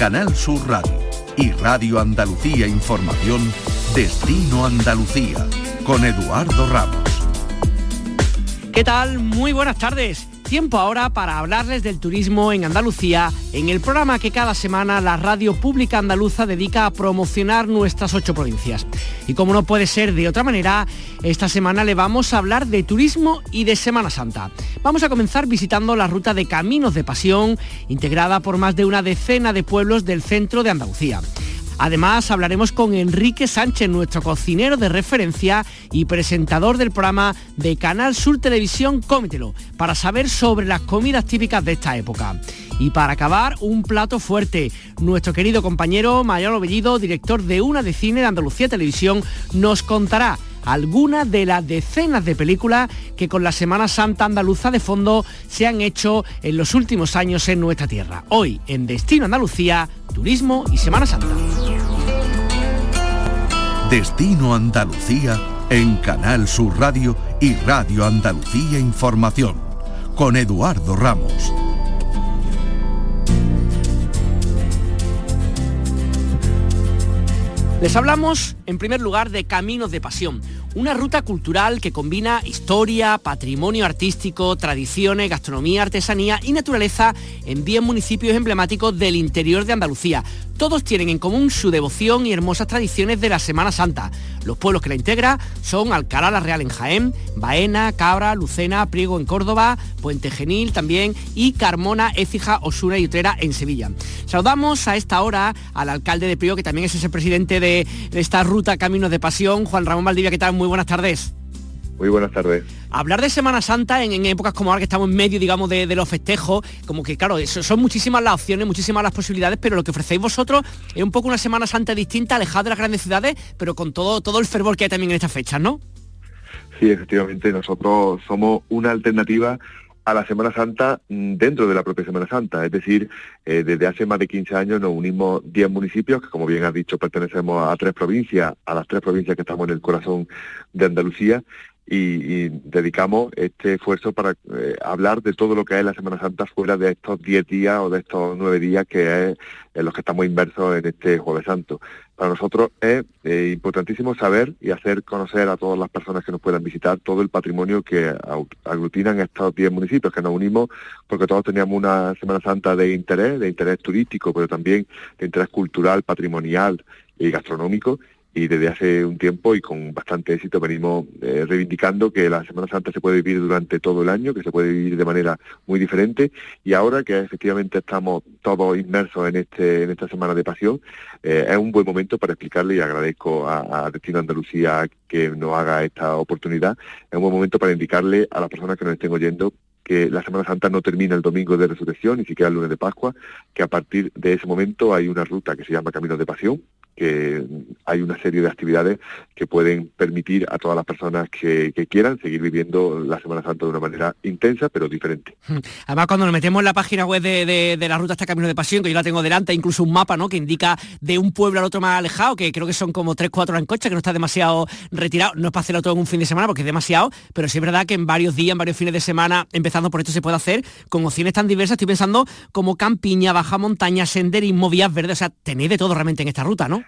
Canal Sur Radio y Radio Andalucía Información, Destino Andalucía, con Eduardo Ramos. ¿Qué tal? Muy buenas tardes. Tiempo ahora para hablarles del turismo en Andalucía, en el programa que cada semana la radio pública andaluza dedica a promocionar nuestras ocho provincias. Y como no puede ser de otra manera, esta semana le vamos a hablar de turismo y de Semana Santa. Vamos a comenzar visitando la ruta de Caminos de Pasión, integrada por más de una decena de pueblos del centro de Andalucía. Además, hablaremos con Enrique Sánchez, nuestro cocinero de referencia y presentador del programa de Canal Sur Televisión Cómetelo, para saber sobre las comidas típicas de esta época. Y para acabar, un plato fuerte. Nuestro querido compañero Mariano Bellido, director de una de cine de Andalucía Televisión, nos contará algunas de las decenas de películas que con la Semana Santa andaluza de fondo se han hecho en los últimos años en nuestra tierra. Hoy, en Destino Andalucía, Turismo y Semana Santa. Destino Andalucía en Canal Sur Radio y Radio Andalucía Información con Eduardo Ramos. Les hablamos en primer lugar de Caminos de Pasión, una ruta cultural que combina historia, patrimonio artístico, tradiciones, gastronomía, artesanía y naturaleza en 10 municipios emblemáticos del interior de Andalucía. Todos tienen en común su devoción y hermosas tradiciones de la Semana Santa. Los pueblos que la integran son Alcalá la Real en Jaén, Baena, Cabra, Lucena, Priego en Córdoba, Puente Genil también y Carmona, Écija, Osuna y Utrera en Sevilla. Saludamos a esta hora al alcalde de Priego, que también es ese presidente de esta ruta Caminos de Pasión, Juan Ramón Valdivia, ¿qué tal? Muy buenas tardes. Muy buenas tardes. Hablar de Semana Santa en, épocas como ahora que estamos en medio, digamos, de, los festejos, como que claro, son muchísimas las opciones, muchísimas las posibilidades, pero lo que ofrecéis vosotros es un poco una Semana Santa distinta, alejada de las grandes ciudades, pero con todo, todo el fervor que hay también en estas fechas, ¿no? Sí, efectivamente, nosotros somos una alternativa a la Semana Santa mm, dentro de la propia Semana Santa. Es decir, eh, desde hace más de 15 años nos unimos 10 municipios, que como bien has dicho, pertenecemos a tres provincias, a las tres provincias que estamos en el corazón de Andalucía, y, dedicamos este esfuerzo para eh, hablar de todo lo que es la Semana Santa fuera de estos 10 días o de estos 9 días que es en los que estamos inmersos en este Jueves Santo. Para nosotros es eh, importantísimo saber y hacer conocer a todas las personas que nos puedan visitar todo el patrimonio que aglutinan estos 10 municipios, que nos unimos porque todos teníamos una Semana Santa de interés, de interés turístico, pero también de interés cultural, patrimonial y gastronómico, y desde hace un tiempo y con bastante éxito venimos eh, reivindicando que la Semana Santa se puede vivir durante todo el año, que se puede vivir de manera muy diferente. Y ahora que efectivamente estamos todos inmersos en este en esta Semana de Pasión, eh, es un buen momento para explicarle y agradezco a, a, Destino Andalucía que nos haga esta oportunidad, es un buen momento para indicarle a las personas que nos estén oyendo que la Semana Santa no termina el domingo de resurrección, ni siquiera el lunes de Pascua, que a partir de ese momento hay una ruta que se llama Camino de Pasión, que hay una serie de actividades que pueden permitir a todas las personas que, quieran seguir viviendo la Semana Santa de una manera intensa, pero diferente. Además, cuando nos metemos en la página web de, la ruta hasta Camino de Pasión, que yo la tengo delante, incluso un mapa ¿no? que indica de un pueblo al otro más alejado, que creo que son como 3-4 horas en coche, que no está demasiado retirado. No es para hacerlo todo en un fin de semana, porque es demasiado, pero sí es verdad que en varios días, en varios fines de semana, empezando por esto, se puede hacer con opciones tan diversas. Estoy pensando como campiña, baja montaña, senderismo, vías verdes, o sea, tenéis de todo realmente en esta ruta, ¿no?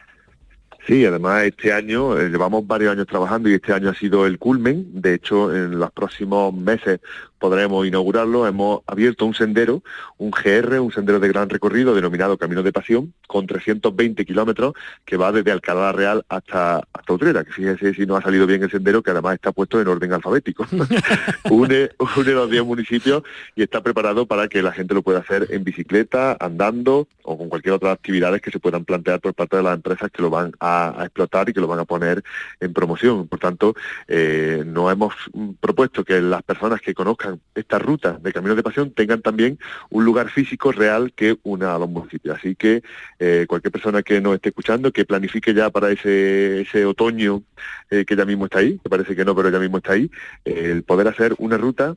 Sí, además este año, eh, llevamos varios años trabajando y este año ha sido el culmen. De hecho, en los próximos meses podremos inaugurarlo. Hemos abierto un sendero, un GR, un sendero de gran recorrido denominado Camino de Pasión, con 320 kilómetros que va desde Alcalá Real hasta, hasta Utrera, que fíjese si no ha salido bien el sendero, que además está puesto en orden alfabético. une, une los 10 municipios y está preparado para que la gente lo pueda hacer en bicicleta, andando o con cualquier otra actividades que se puedan plantear por parte de las empresas que lo van a, explotar y que lo van a poner en promoción. Por tanto, eh, nos hemos propuesto que las personas que conozcan esta ruta de Caminos de Pasión tengan también un lugar físico real que una a los municipios. Así que eh, cualquier persona que nos esté escuchando, que planifique ya para ese, otoño eh, que ya mismo está ahí, que parece que no, pero ya mismo está ahí, eh, el poder hacer una ruta,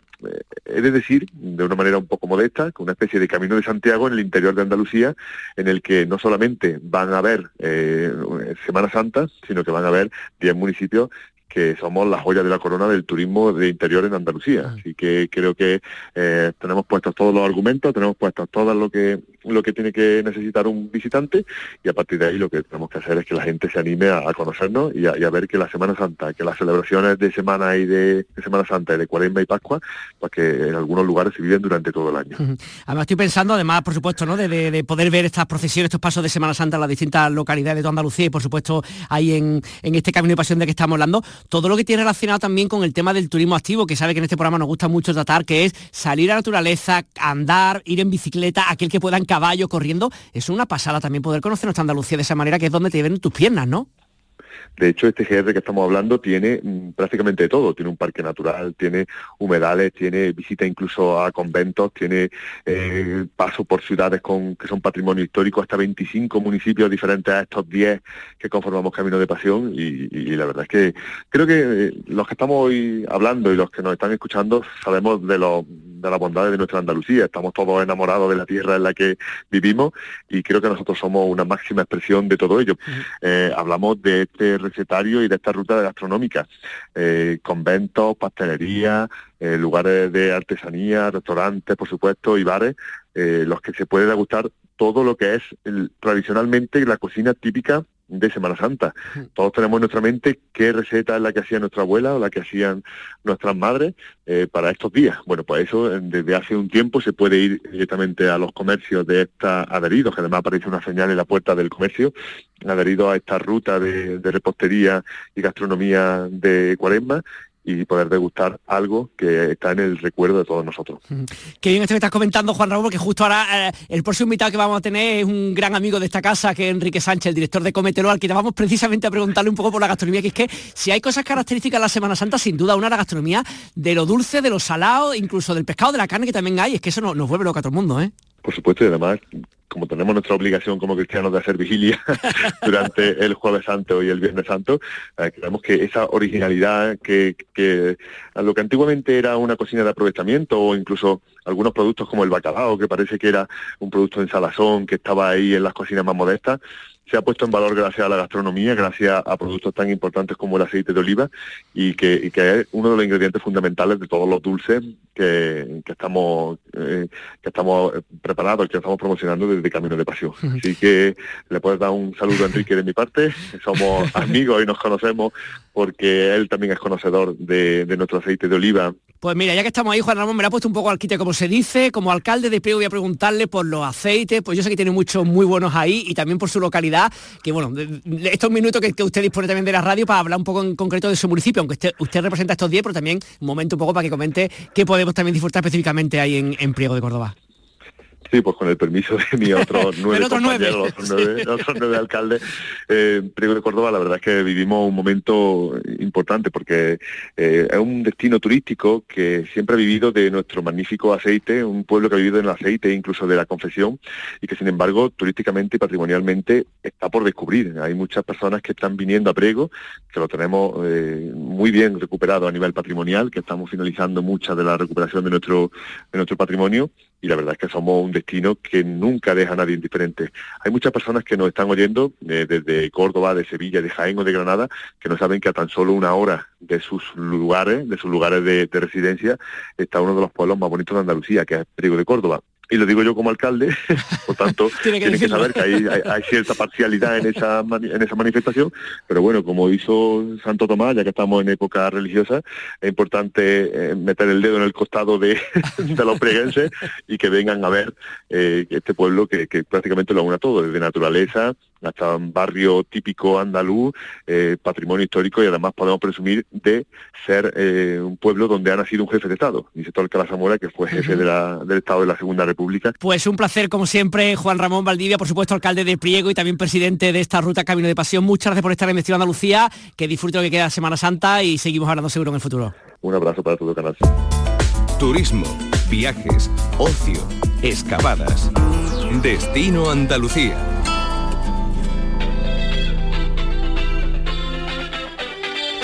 he de decir, de una manera un poco modesta, con una especie de Camino de Santiago en el interior de Andalucía, en el que no solamente van a ver Semana Santa, sino que van a ver 10 municipios que somos la joya de la corona del turismo de interior en Andalucía. Así que creo que eh, tenemos puestos todos los argumentos, tenemos puestos todo lo que lo que tiene que necesitar un visitante y a partir de ahí lo que tenemos que hacer es que la gente se anime a, conocernos y a, ver que la Semana Santa, que las celebraciones de Semana y de, Semana Santa y de Cuaresma y Pascua, pues que en algunos lugares se viven durante todo el año. Además estoy pensando, además, por supuesto, ¿no? De, poder ver estas procesiones, estos pasos de Semana Santa en las distintas localidades de toda Andalucía y por supuesto ahí en, en este camino de pasión de que estamos hablando, todo lo que tiene relacionado también con el tema del turismo activo, que sabe que en este programa nos gusta mucho tratar, que es salir a la naturaleza, andar, ir en bicicleta, aquel que pueda en caballo, corriendo, es una pasada también poder conocer nuestra Andalucía de esa manera, que es donde te ven tus piernas, ¿no? De hecho, este GR que estamos hablando tiene mm, prácticamente todo. Tiene un parque natural, tiene humedales, tiene visita incluso a conventos, tiene eh, paso por ciudades con, que son patrimonio histórico, hasta 25 municipios diferentes a estos 10 que conformamos Camino de Pasión. Y, la verdad es que creo que eh, los que estamos hoy hablando y los que nos están escuchando sabemos de los de las bondades de nuestra Andalucía. Estamos todos enamorados de la tierra en la que vivimos y creo que nosotros somos una máxima expresión de todo ello. Eh, hablamos de este recetario y de esta ruta gastronómica. Eh, conventos, pastelería, eh, lugares de artesanía, restaurantes, por supuesto, y bares, los que se puede degustar todo lo que es tradicionalmente la cocina típica de Semana Santa. Todos tenemos en nuestra mente qué receta es la que hacía nuestra abuela o la que hacían nuestras madres eh, para estos días. Bueno, pues eso desde hace un tiempo se puede ir directamente a los comercios de esta adheridos, que además aparece una señal en la puerta del comercio, adherido a esta ruta de, de repostería y gastronomía de Cuaresma y poder degustar algo que está en el recuerdo de todos nosotros. Qué bien esto que estás comentando, Juan Raúl, porque justo ahora eh, el próximo invitado que vamos a tener es un gran amigo de esta casa, que es Enrique Sánchez, el director de Cometelo, al que vamos precisamente a preguntarle un poco por la gastronomía, que es que si hay cosas características de la Semana Santa, sin duda una la gastronomía de lo dulce, de lo salado, incluso del pescado, de la carne que también hay, es que eso nos vuelve loco a todo el mundo, ¿eh? Por supuesto, y además como tenemos nuestra obligación como cristianos de hacer vigilia durante el jueves santo y el viernes santo, eh, creemos que esa originalidad que, que a lo que antiguamente era una cocina de aprovechamiento o incluso algunos productos como el bacalao, que parece que era un producto en salazón que estaba ahí en las cocinas más modestas, se ha puesto en valor gracias a la gastronomía, gracias a productos tan importantes como el aceite de oliva y que, es uno de los ingredientes fundamentales de todos los dulces que, estamos eh, que estamos preparados, que estamos promocionando desde Camino de Pasión. Así que le puedes dar un saludo a Enrique de mi parte, somos amigos y nos conocemos porque él también es conocedor de, nuestro aceite de oliva. Pues mira, ya que estamos ahí, Juan Ramón me lo ha puesto un poco al quite, como se dice, como alcalde de Priego voy a preguntarle por los aceites, pues yo sé que tiene muchos muy buenos ahí y también por su localidad, que bueno, estos minutos que, usted dispone también de la radio para hablar un poco en concreto de su municipio, aunque usted, usted representa estos 10, pero también un momento un poco para que comente qué podemos también disfrutar específicamente ahí en, en Priego de Córdoba. Sí, pues con el permiso de mi otros nueve compañeros, los nueve, alcaldes, eh, de Córdoba, la verdad es que vivimos un momento importante porque eh, es un destino turístico que siempre ha vivido de nuestro magnífico aceite, un pueblo que ha vivido en el aceite, incluso de la confesión, y que sin embargo turísticamente y patrimonialmente está por descubrir. Hay muchas personas que están viniendo a Prego, que lo tenemos eh, muy bien recuperado a nivel patrimonial, que estamos finalizando mucha de la recuperación de nuestro, de nuestro patrimonio, y la verdad es que somos un destino que nunca deja a nadie indiferente. Hay muchas personas que nos están oyendo eh, desde Córdoba, de Sevilla, de Jaén o de Granada, que no saben que a tan solo una hora de sus lugares, de sus lugares de, de residencia, está uno de los pueblos más bonitos de Andalucía, que es Priego de Córdoba y lo digo yo como alcalde, por tanto, tiene que, saber que hay, cierta parcialidad en esa, en esa manifestación, pero bueno, como hizo Santo Tomás, ya que estamos en época religiosa, es importante eh, meter el dedo en el costado de, los preguenses y que vengan a ver eh, este pueblo que, que prácticamente lo une todo, desde naturaleza, hasta un barrio típico andaluz, eh, patrimonio histórico y además podemos presumir de ser eh, un pueblo donde ha nacido un jefe de Estado, Niceto Alcalá Zamora, que fue jefe de la, del Estado de la Segunda República. Pues un placer, como siempre, Juan Ramón Valdivia, por supuesto, alcalde de Priego y también presidente de esta ruta Camino de Pasión. Muchas gracias por estar en Destino Andalucía, que disfrute lo que queda Semana Santa y seguimos hablando seguro en el futuro. Un abrazo para todo el canal. Turismo, viajes, ocio, excavadas. Destino Andalucía.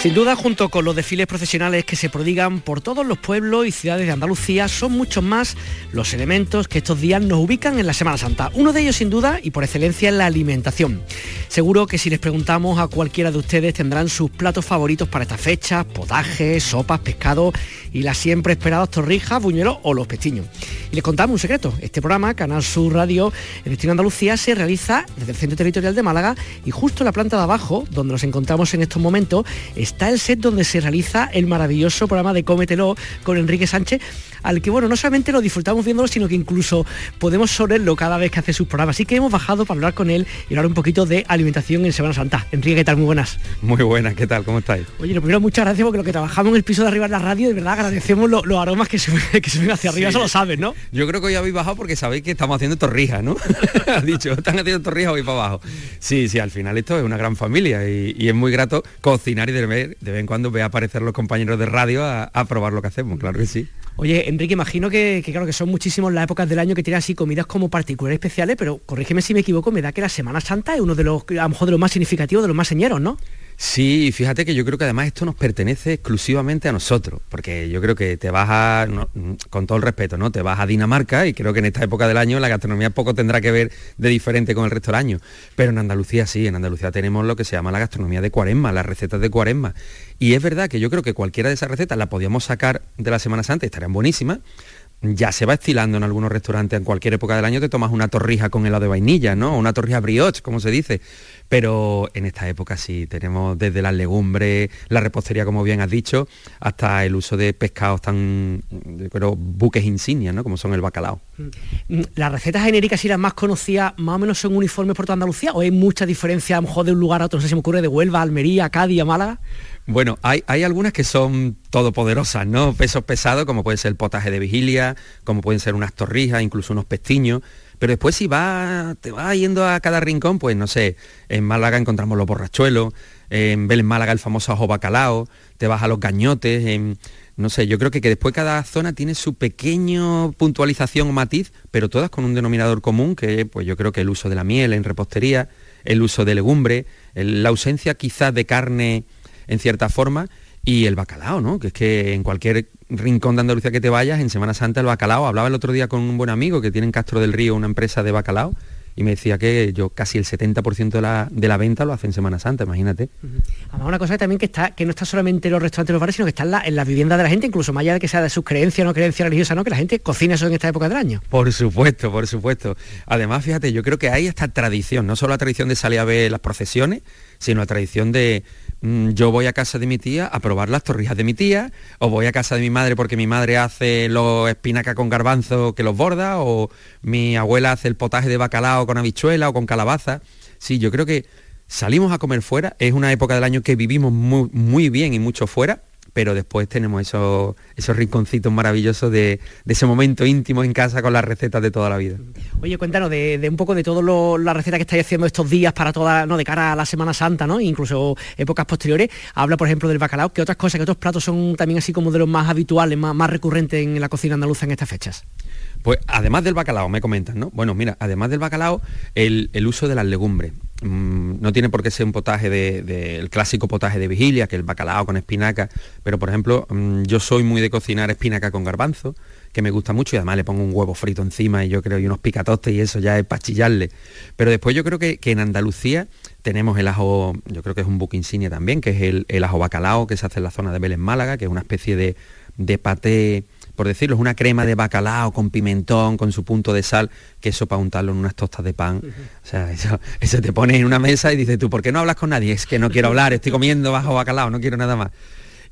Sin duda, junto con los desfiles profesionales que se prodigan por todos los pueblos y ciudades de Andalucía, son muchos más los elementos que estos días nos ubican en la Semana Santa. Uno de ellos, sin duda, y por excelencia, es la alimentación. Seguro que si les preguntamos a cualquiera de ustedes tendrán sus platos favoritos para esta fecha, potajes, sopas, pescado y las siempre esperadas torrijas, buñuelos o los pestiños. Y les contamos un secreto. Este programa, Canal Sur Radio, el Destino Andalucía, se realiza desde el Centro Territorial de Málaga y justo en la planta de abajo, donde nos encontramos en estos momentos, está el set donde se realiza el maravilloso programa de Cómetelo con Enrique Sánchez, al que, bueno, no solamente lo disfrutamos viéndolo, sino que incluso podemos olerlo cada vez que hace sus programas. Así que hemos bajado para hablar con él y hablar un poquito de alimentación en Semana Santa. Enrique, ¿qué tal? Muy buenas. Muy buenas, ¿qué tal? ¿Cómo estáis? Oye, lo primero, muchas gracias porque lo que trabajamos en el piso de arriba en la radio, de verdad agradecemos los aromas que se, que ven hacia arriba, eso lo sabes, ¿no? Yo creo que hoy habéis bajado porque sabéis que estamos haciendo torrijas, ¿no? Has dicho, están haciendo torrijas hoy para abajo. Sí, sí, al final esto es una gran familia y, es muy grato cocinar y de, de vez en cuando ve aparecer los compañeros de radio a, probar lo que hacemos, claro que sí. Oye, Enrique, imagino que, claro que son muchísimos las épocas del año que tienen así comidas como particulares especiales, pero corrígeme si me equivoco, me da que la Semana Santa es uno de los, a lo mejor de los más significativos, de los más señeros, ¿no? Sí, fíjate que yo creo que además esto nos pertenece exclusivamente a nosotros, porque yo creo que te vas a, con todo el respeto, ¿no? Te vas a Dinamarca y creo que en esta época del año la gastronomía poco tendrá que ver de diferente con el resto del año. Pero en Andalucía sí, en Andalucía tenemos lo que se llama la gastronomía de cuaresma, las recetas de cuaresma. Y es verdad que yo creo que cualquiera de esas recetas la podíamos sacar de la Semana Santa estarían buenísimas, ya se va estilando en algunos restaurantes en cualquier época del año te tomas una torrija con helado de vainilla, ¿no? Una torrija brioche, como se dice. Pero en esta época sí, tenemos desde las legumbres, la repostería, como bien has dicho, hasta el uso de pescados tan, creo, buques insignias, ¿no? Como son el bacalao. Mm, ¿Las recetas genéricas y las más conocidas más o menos son uniformes por toda Andalucía? ¿O hay mucha diferencia a lo mejor de un lugar a otro? No sé si me ocurre de Huelva, Almería, Cádiz, Málaga. Bueno, hay, algunas que son todopoderosas, ¿no? Pesos pesados, como puede ser el potaje de vigilia, como pueden ser unas torrijas, incluso unos pestiños. Pero después si va, te va yendo a cada rincón, pues no sé, en Málaga encontramos los borrachuelos, en Belén Málaga el famoso ajo bacalao, te vas a los gañotes, en, no sé, yo creo que, que después cada zona tiene su pequeño puntualización o matiz, pero todas con un denominador común, que pues yo creo que el uso de la miel en repostería, el uso de legumbre, la ausencia quizás de carne en cierta forma, y el bacalao, ¿no? Que es que en cualquier rincón de Andalucía que te vayas, en Semana Santa el bacalao, hablaba el otro día con un buen amigo que tiene en Castro del Río una empresa de bacalao, y me decía que yo casi el 70% de la, de la, venta lo hace en Semana Santa, imagínate. Además, una cosa también que está, que no está solamente en los restaurantes y los bares, sino que está en la, en la, vivienda de la gente, incluso más allá de que sea de sus creencias o no creencias religiosas, ¿no? Que la gente cocina eso en esta época del año. Por supuesto, por supuesto. Además, fíjate, yo creo que hay esta tradición, no solo la tradición de salir a ver las procesiones, sino la tradición de, yo voy a casa de mi tía a probar las torrijas de mi tía, o voy a casa de mi madre porque mi madre hace los espinacas con garbanzo que los borda, o mi abuela hace el potaje de bacalao con habichuela o con calabaza. Sí, yo creo que salimos a comer fuera, es una época del año que vivimos muy, muy bien y mucho fuera, pero después tenemos esos, esos rinconcitos maravillosos de, ese momento íntimo en casa con las recetas de toda la vida. Oye, cuéntanos de, un poco de todas las recetas que estáis haciendo estos días para toda, no, de cara a la Semana Santa, ¿no? Incluso épocas posteriores. Habla, por ejemplo, del bacalao. ¿Qué otras cosas, qué otros platos son también así como de los más habituales, más recurrentes en la cocina andaluza en estas fechas? Pues además del bacalao, me comentan, ¿no? Bueno, mira, además del bacalao, el, uso de las legumbres. Mm, no tiene por qué ser un potaje del de, clásico potaje de vigilia, que el bacalao con espinaca, pero por ejemplo, mm, yo soy muy de cocinar espinaca con garbanzo, que me gusta mucho y además le pongo un huevo frito encima y yo creo y unos picatostes y eso ya es para chillarle. Pero después yo creo que, en Andalucía tenemos el ajo, yo creo que es un buque insignia también, que es el, el, ajo bacalao que se hace en la zona de Belén Málaga, que es una especie de, de paté por decirlo, es una crema de bacalao con pimentón, con su punto de sal, que eso para untarlo en unas tostas de pan. O sea, eso, te pone en una mesa y dices tú, ¿por qué no hablas con nadie? Es que no quiero hablar, estoy comiendo bajo bacalao, no quiero nada más.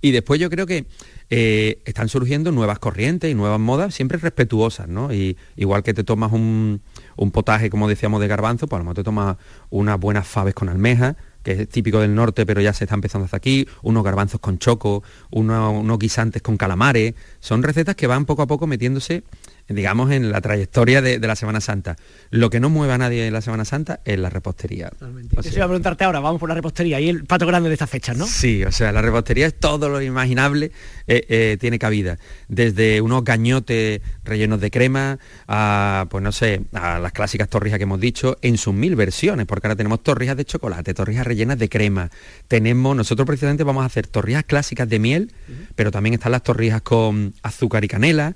Y después yo creo que eh, están surgiendo nuevas corrientes y nuevas modas, siempre respetuosas, ¿no? Y igual que te tomas un, un potaje, como decíamos, de garbanzo, pues a lo mejor te tomas unas buenas faves con almeja, que es típico del norte, pero ya se está empezando hasta aquí, unos garbanzos con choco, unos guisantes con calamares. Son recetas que van poco a poco metiéndose digamos, en la trayectoria de, la Semana Santa. Lo que no mueve a nadie en la Semana Santa es la repostería. O sea, iba a preguntarte ahora, vamos por la repostería y el pato grande de estas fechas, ¿no? Sí, o sea, la repostería es todo lo imaginable, eh, eh, tiene cabida. Desde unos gañotes rellenos de crema a, pues no sé, a las clásicas torrijas que hemos dicho, en sus mil versiones, porque ahora tenemos torrijas de chocolate, torrijas rellenas de crema. Tenemos, nosotros precisamente vamos a hacer torrijas clásicas de miel, pero también están las torrijas con azúcar y canela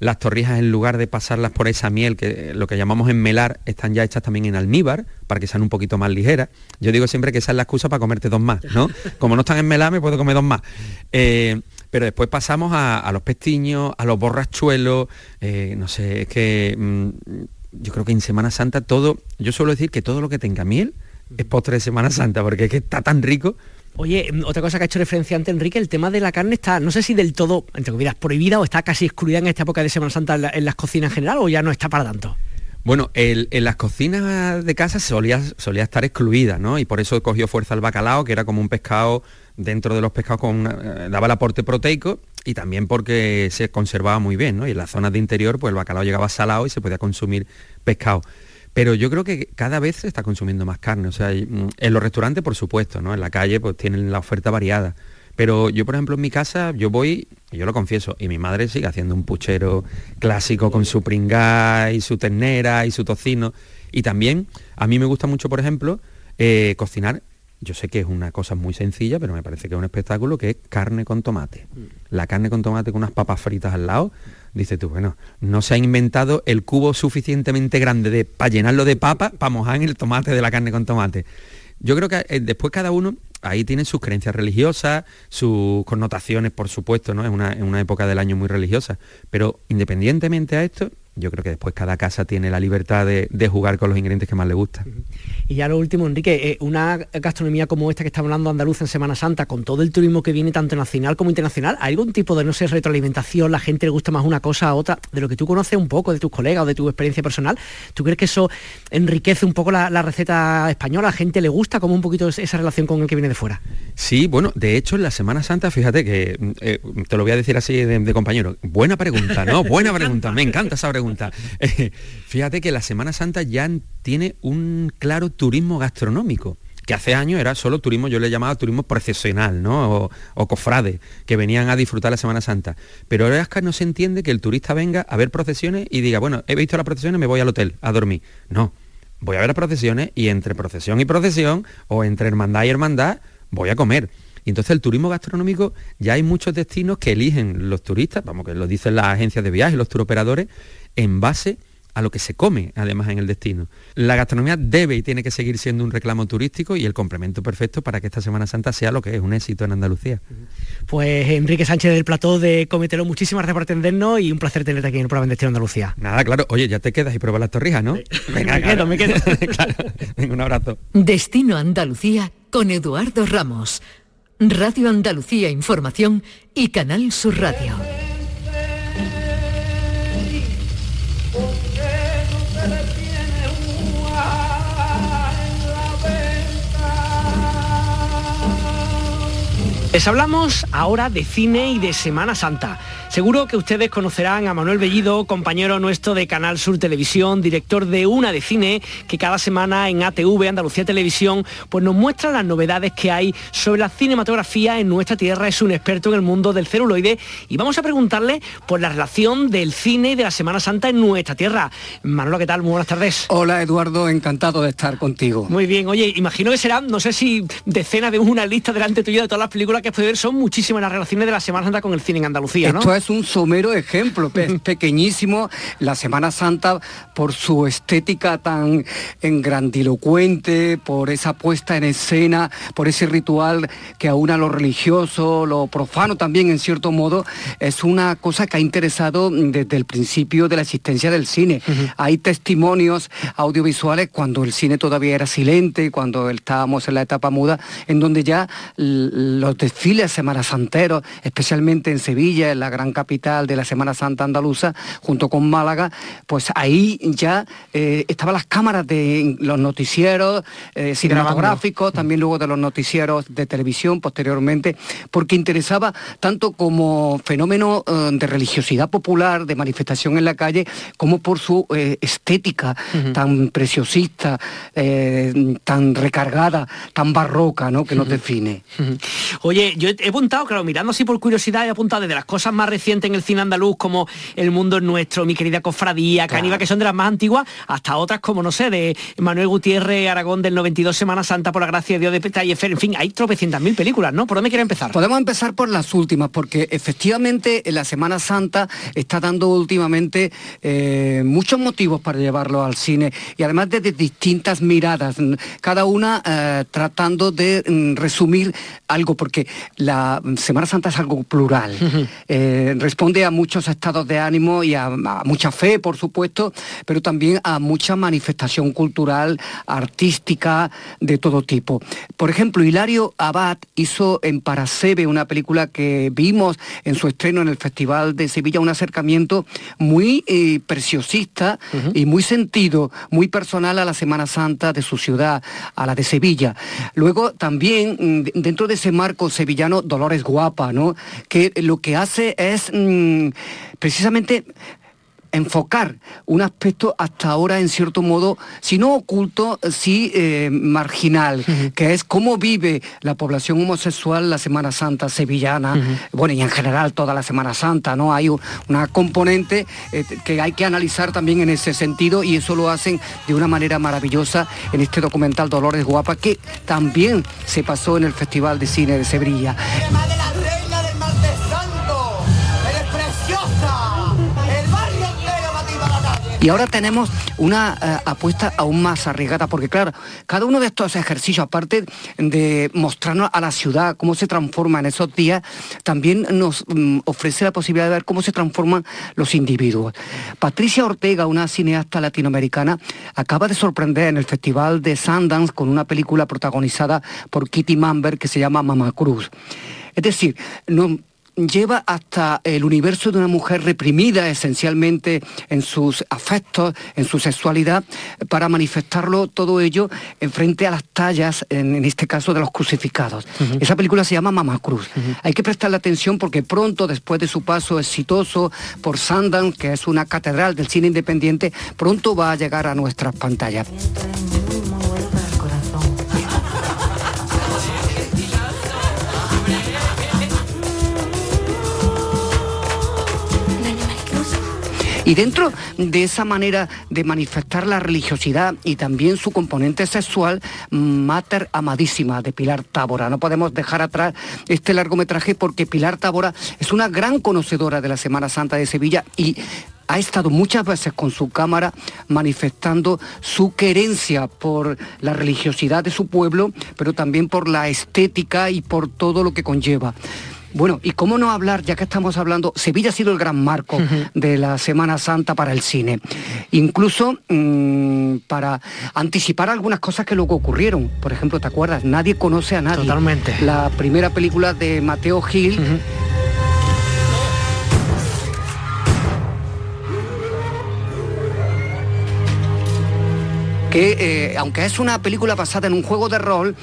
las torrijas, en lugar de pasarlas por esa miel, que lo que llamamos enmelar, están ya hechas también en almíbar, para que sean un poquito más ligeras. Yo digo siempre que esa es la excusa para comerte dos más, ¿no? Como no están enmeladas, me puedo comer dos más. Eh, Pero después pasamos a, los pestiños, a los borrachuelos, eh, no sé, es que mm, yo creo que en Semana Santa todo, yo suelo decir que todo lo que tenga miel es postre de Semana Santa, porque es que está tan rico. Oye, mm, otra cosa que ha hecho referencia antes Enrique, el tema de la carne está, no sé si del todo, entre comillas, prohibida o está casi excluida en esta época de Semana Santa en, las cocinas en general o ya no está para tanto. Bueno, en las cocinas de casa solía, solía estar excluida, ¿no? Y por eso cogió fuerza el bacalao, que era como un pescado dentro de los pescados eh, daba el aporte proteico y también porque se conservaba muy bien, ¿no? Y en las zonas de interior, pues el bacalao llegaba salado y se podía consumir pescado. Pero yo creo que cada vez se está consumiendo más carne. O sea, mm, en los restaurantes, por supuesto, ¿no? En la calle, pues tienen la oferta variada. Pero yo, por ejemplo, en mi casa, yo voy, yo lo confieso, y mi madre sigue haciendo un puchero clásico con su pringá y su ternera y su tocino. Y también, a mí me gusta mucho, por ejemplo, eh, cocinar yo sé que es una cosa muy sencilla, pero me parece que es un espectáculo que es carne con tomate. Mm. La carne con tomate con unas papas fritas al lado, dice tú, bueno, no se ha inventado el cubo suficientemente grande de, para llenarlo de papa, para mojar en el tomate de la carne con tomate. Yo creo que eh, después cada uno ahí tiene sus creencias religiosas, sus connotaciones, por supuesto, ¿no? Es una, es una época del año muy religiosa. Pero independientemente a esto, yo creo que después cada casa tiene la libertad de, jugar con los ingredientes que más le gustan. Y ya lo último, Enrique, eh, una gastronomía como esta que está hablando andaluz en Semana Santa, con todo el turismo que viene tanto nacional como internacional, ¿hay algún tipo de, no sé, retroalimentación? ¿La gente le gusta más una cosa a otra? De lo que tú conoces un poco, de tus colegas o de tu experiencia personal, ¿tú crees que eso enriquece un poco la, receta española? ¿A la gente le gusta como un poquito esa relación con el que viene de fuera? Sí, bueno, de hecho en la Semana Santa, fíjate que, eh, te lo voy a decir así de, de compañero, buena pregunta, ¿no? Buena pregunta, me encanta esa pregunta Eh, fíjate que la Semana Santa ya tiene un claro turismo gastronómico que hace años era solo turismo, yo le llamaba turismo procesional, ¿no? O, cofrade, que venían a disfrutar la Semana Santa. Pero ahora es que no se entiende que el turista venga a ver procesiones y diga, bueno, he visto las procesiones, me voy al hotel a dormir. No, voy a ver las procesiones y entre procesión y procesión, o entre hermandad y hermandad, voy a comer. Y entonces el turismo gastronómico ya hay muchos destinos que eligen los turistas, vamos, que lo dicen las agencias de viajes, los turoperadores, en base a lo que se come además en el destino. La gastronomía debe y tiene que seguir siendo un reclamo turístico y el complemento perfecto para que esta Semana Santa sea lo que es un éxito en Andalucía. Pues Enrique Sánchez del Plató de Cometelo, muchísimas gracias por atendernos y un placer tenerte aquí en el programa de Destino Andalucía. Nada, claro. Oye, ya te quedas y pruebas las torrijas, ¿no? Venga, me quedo, me quedo. Venga, un abrazo. Destino Andalucía con Eduardo Ramos. Radio Andalucía Información y Canal Sur Radio. Les hablamos ahora de cine y de Semana Santa. Seguro que ustedes conocerán a Manuel Bellido, compañero nuestro de Canal Sur Televisión, director de Una de Cine, que cada semana en ATV, Andalucía Televisión, pues nos muestra las novedades que hay sobre la cinematografía en nuestra tierra. Es un experto en el mundo del celuloide y vamos a preguntarle por la relación del cine y de la Semana Santa en nuestra tierra. Manolo, ¿qué tal? Muy buenas tardes. Hola Eduardo, encantado de estar contigo. Muy bien, oye, imagino que serán, no sé si decenas de una lista delante tuya de todas las películas que puedes ver, son muchísimas las relaciones de la Semana Santa con el cine en Andalucía, ¿no? es un somero ejemplo, pequeñísimo. La Semana Santa, por su estética tan grandilocuente, por esa puesta en escena, por ese ritual que aúna lo religioso, lo profano también en cierto modo, es una cosa que ha interesado desde el principio de la existencia del cine. Hay testimonios audiovisuales cuando el cine todavía era silente, cuando estábamos en la etapa muda, en donde ya los desfiles semanasanteros, especialmente en Sevilla, en la gran capital de la Semana Santa andaluza, junto con Málaga, pues ahí ya eh, estaban las cámaras de los noticieros eh, cinematográficos, también luego de los noticieros de televisión posteriormente, porque interesaba tanto como fenómeno eh, de religiosidad popular, de manifestación en la calle, como por su estética tan preciosista, tan recargada, tan barroca, ¿no? que nos define. Oye, yo he apuntado, claro, mirando así por curiosidad, he apuntado desde las cosas más recientes en el cine andaluz como El Mundo es Nuestro, Mi Querida Cofradía, Caníbal, que son de las más antiguas, hasta otras como, no sé, de Manuel Gutiérrez, Aragón del 92, Semana Santa, por la gracia de Dios de Petayefer, en fin, hay tropecientas mil películas, ¿no? ¿Por dónde quiere empezar? Podemos empezar por las últimas, porque efectivamente la Semana Santa está dando últimamente eh, muchos motivos para llevarlo al cine y además desde distintas miradas, cada una eh, tratando de mm, resumir algo, porque la Semana Santa es algo plural. Eh, responde a muchos estados de ánimo y a, mucha fe, por supuesto, pero también a mucha manifestación cultural, artística, de todo tipo. Por ejemplo, Hilario Abad hizo en Parasebe una película que vimos en su estreno en el Festival de Sevilla, un acercamiento muy eh, preciosista y muy sentido, muy personal a la Semana Santa de su ciudad, a la de Sevilla. Luego también mm, dentro de ese marco sevillano, Dolores Guapa, ¿no? Que lo que hace es mm, precisamente enfocar un aspecto hasta ahora en cierto modo, si no oculto, sí eh, marginal, que es cómo vive la población homosexual la Semana Santa sevillana, bueno, y en general toda la Semana Santa, ¿no? Hay una componente eh, que hay que analizar también en ese sentido y eso lo hacen de una manera maravillosa en este documental Dolores Guapa, que también se pasó en el Festival de Cine de Sevilla. Y ahora tenemos una eh, apuesta aún más arriesgada, porque claro, cada uno de estos ejercicios, aparte de mostrarnos a la ciudad cómo se transforma en esos días, también nos mm, ofrece la posibilidad de ver cómo se transforman los individuos. Patricia Ortega, una cineasta latinoamericana, acaba de sorprender en el Festival de Sundance con una película protagonizada por Kitty Mamber que se llama Mama Cruz. Es decir, no, lleva hasta el universo de una mujer reprimida esencialmente en sus afectos, en su sexualidad, para manifestarlo todo ello en frente a las tallas, en, este caso de los crucificados. Esa película se llama Mamá Cruz. Hay que prestarle atención porque pronto, después de su paso exitoso por Sundance, que es una catedral del cine independiente, pronto va a llegar a nuestras pantallas. Y dentro de esa manera de manifestar la religiosidad y también su componente sexual, Mater Amadísima de Pilar Tábora. No podemos dejar atrás este largometraje porque Pilar Tábora es una gran conocedora de la Semana Santa de Sevilla y ha estado muchas veces con su cámara manifestando su querencia por la religiosidad de su pueblo, pero también por la estética y por todo lo que conlleva. Bueno, y cómo no hablar, ya que estamos hablando, Sevilla ha sido el gran marco de la Semana Santa para el cine. Incluso mm, para anticipar algunas cosas que luego ocurrieron. Por ejemplo, ¿te acuerdas? Nadie conoce a nadie. Totalmente. La primera película de Mateo Gil. que eh, aunque es una película basada en un juego de rol,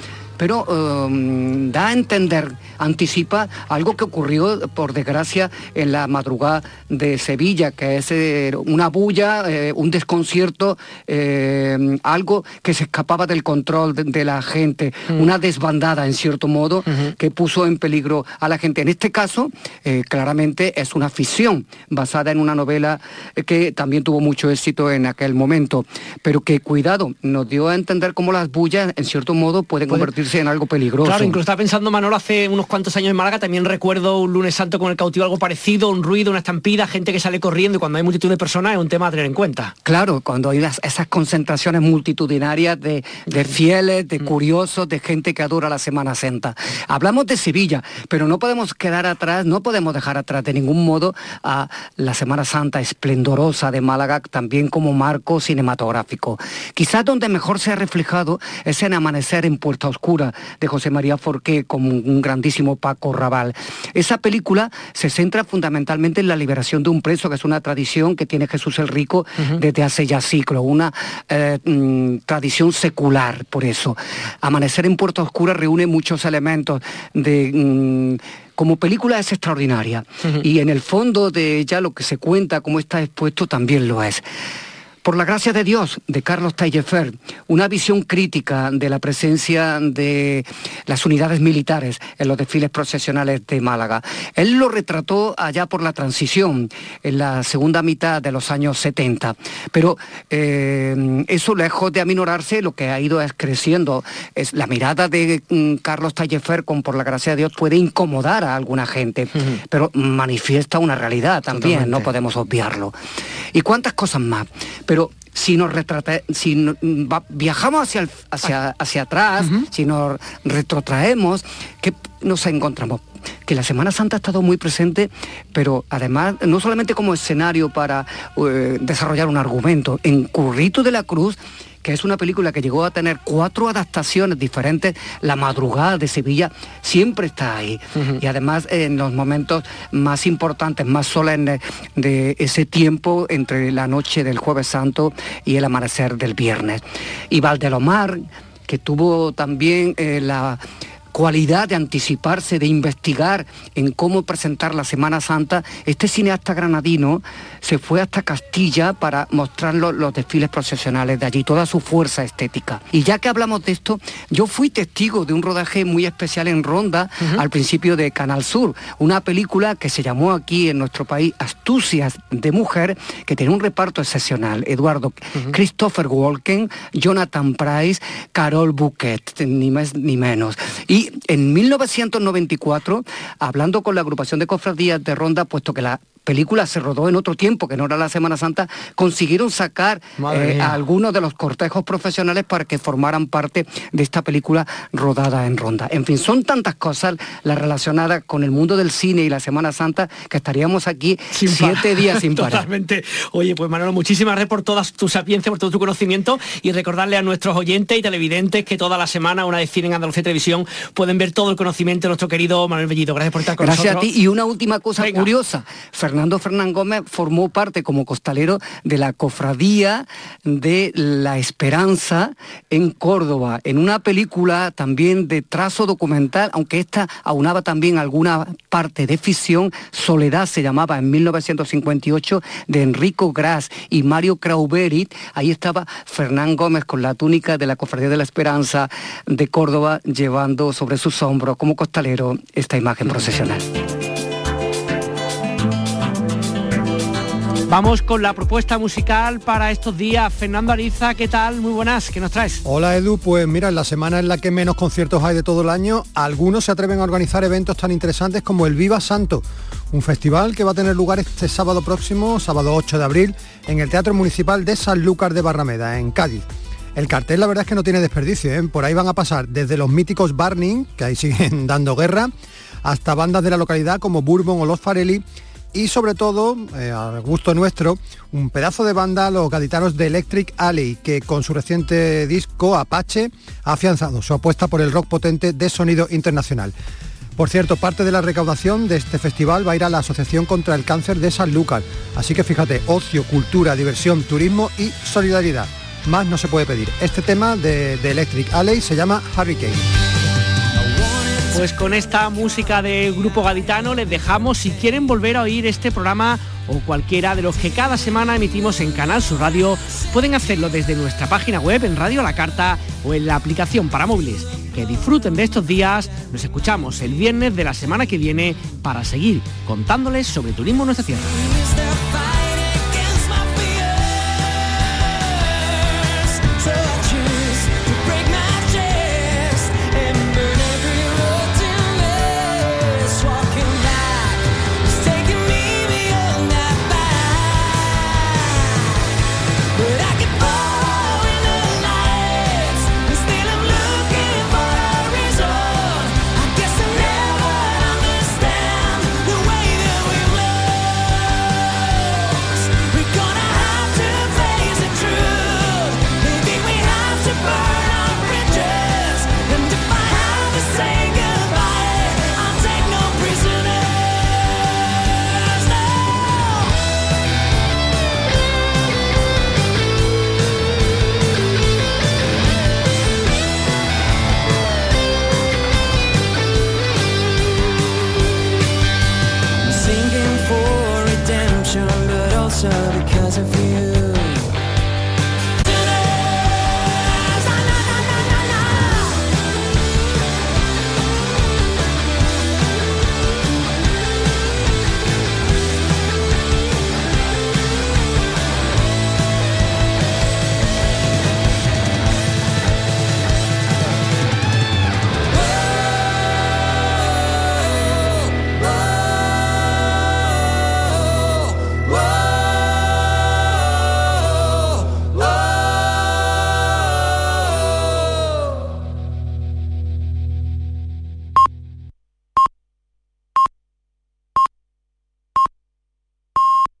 pero em, da a entender, anticipa algo que ocurrió, por desgracia, en la madrugada de Sevilla, que es eh, una bulla, eh, un desconcierto, em, algo que se escapaba del control de, la gente, mm. una desbandada, en cierto modo, que puso en peligro a la gente. En este caso, eh, claramente es una ficción basada en una novela que también tuvo mucho éxito en aquel momento, pero que, cuidado, nos dio a entender cómo las bullas, en cierto modo, pueden convertirse en algo peligroso. Claro, incluso estaba pensando Manolo hace unos cuantos años en Málaga, también recuerdo un lunes santo con el cautivo algo parecido, un ruido, una estampida, gente que sale corriendo y cuando hay multitud de personas es un tema a tener en cuenta. Claro, cuando hay esas concentraciones multitudinarias de, fieles, de mm. curiosos, de gente que adora la Semana Santa. Hablamos de Sevilla, pero no podemos quedar atrás, no podemos dejar atrás de ningún modo a la Semana Santa esplendorosa de Málaga, también como marco cinematográfico. Quizás donde mejor se ha reflejado es en Amanecer en Puerta Oscura de José María Forqué como un grandísimo Paco Raval. Esa película se centra fundamentalmente en la liberación de un preso, que es una tradición que tiene Jesús el Rico desde hace ya siglos, una eh, mm, tradición secular, por eso. Amanecer en Puerto Oscura reúne muchos elementos de... Mm, como película es extraordinaria y en el fondo de ella lo que se cuenta, como está expuesto, también lo es. Por la gracia de Dios, de Carlos Taillefer, una visión crítica de la presencia de las unidades militares en los desfiles procesionales de Málaga. Él lo retrató allá por la transición, en la segunda mitad de los años 70. Pero eh, eso, lejos de aminorarse, lo que ha ido es creciendo. Es la mirada de mm, Carlos Taillefer con Por la gracia de Dios puede incomodar a alguna gente, pero manifiesta una realidad también, no podemos obviarlo. ¿Y cuántas cosas más? pero si nos retrata, si viajamos hacia, hacia, hacia atrás, si nos retrotraemos, ¿qué, nos encontramos? Que la Semana Santa ha estado muy presente, pero además no solamente como escenario para eh, desarrollar un argumento, en Currito de la Cruz que es una película que llegó a tener cuatro adaptaciones diferentes. La madrugada de Sevilla siempre está ahí. Y además en los momentos más importantes, más solemnes de ese tiempo entre la noche del jueves santo y el amanecer del viernes. Y Valdelomar, que tuvo también eh, la cualidad de anticiparse, de investigar en cómo presentar la Semana Santa, este cineasta granadino se fue hasta Castilla para mostrar los desfiles procesionales de allí, toda su fuerza estética. Y ya que hablamos de esto, yo fui testigo de un rodaje muy especial en Ronda al principio de Canal Sur, una película que se llamó aquí en nuestro país Astucias de Mujer, que tiene un reparto excepcional. Eduardo, Christopher Walken, Jonathan Price, Carol Bouquet, ni más ni menos. Y en 1994, hablando con la agrupación de cofradías de Ronda, puesto que la película se rodó en otro tiempo, que no era la Semana Santa, consiguieron sacar eh, a algunos de los cortejos profesionales para que formaran parte de esta película rodada en Ronda. En fin, son tantas cosas las relacionadas con el mundo del cine y la Semana Santa que estaríamos aquí siete días sin parar. Totalmente. Oye, pues Manolo, muchísimas gracias por toda tu sapiencia, por todo tu conocimiento y recordarle a nuestros oyentes y televidentes que toda la semana, una vez cine en Andalucía Televisión, pueden ver todo el conocimiento de nuestro querido Manuel Bellito. Gracias por estar con nosotros. Gracias a ti. Y una última cosa curiosa. Fernando Fernán Gómez formó parte como costalero de la cofradía de la Esperanza en Córdoba, en una película también de trazo documental, aunque esta aunaba también alguna parte de ficción, Soledad se llamaba en 1958, de Enrico Gras y Mario Crauberit. Ahí estaba Fernán Gómez con la túnica de la Cofradía de la Esperanza de Córdoba, llevando sobre sus hombros como costalero esta imagen procesional. Vamos con la propuesta musical para estos días. Fernando Ariza, ¿qué tal? Muy buenas, ¿qué nos traes? Hola Edu, pues mira, en la semana en la que menos conciertos hay de todo el año, algunos se atreven a organizar eventos tan interesantes como el Viva Santo, un festival que va a tener lugar este sábado próximo, sábado 8 de abril, en el Teatro Municipal de Sanlúcar de Barrameda, en Cádiz. El cartel la verdad es que no tiene desperdicio, ¿eh? por ahí van a pasar desde los míticos Barning, que ahí siguen dando guerra, hasta bandas de la localidad como Bourbon o Los Farelli, y sobre todo, eh, al gusto nuestro, un pedazo de banda, los gaditanos de Electric Alley, que con su reciente disco Apache ha afianzado su apuesta por el rock potente de sonido internacional. Por cierto, parte de la recaudación de este festival va a ir a la Asociación contra el Cáncer de San Lucas. Así que fíjate, ocio, cultura, diversión, turismo y solidaridad. Más no se puede pedir. Este tema de, de Electric Alley se llama Hurricane. Pues con esta música de Grupo Gaditano les dejamos, si quieren volver a oír este programa o cualquiera de los que cada semana emitimos en Canal Sur Radio, pueden hacerlo desde nuestra página web en Radio La Carta o en la aplicación para móviles. Que disfruten de estos días, nos escuchamos el viernes de la semana que viene para seguir contándoles sobre turismo en nuestra tierra.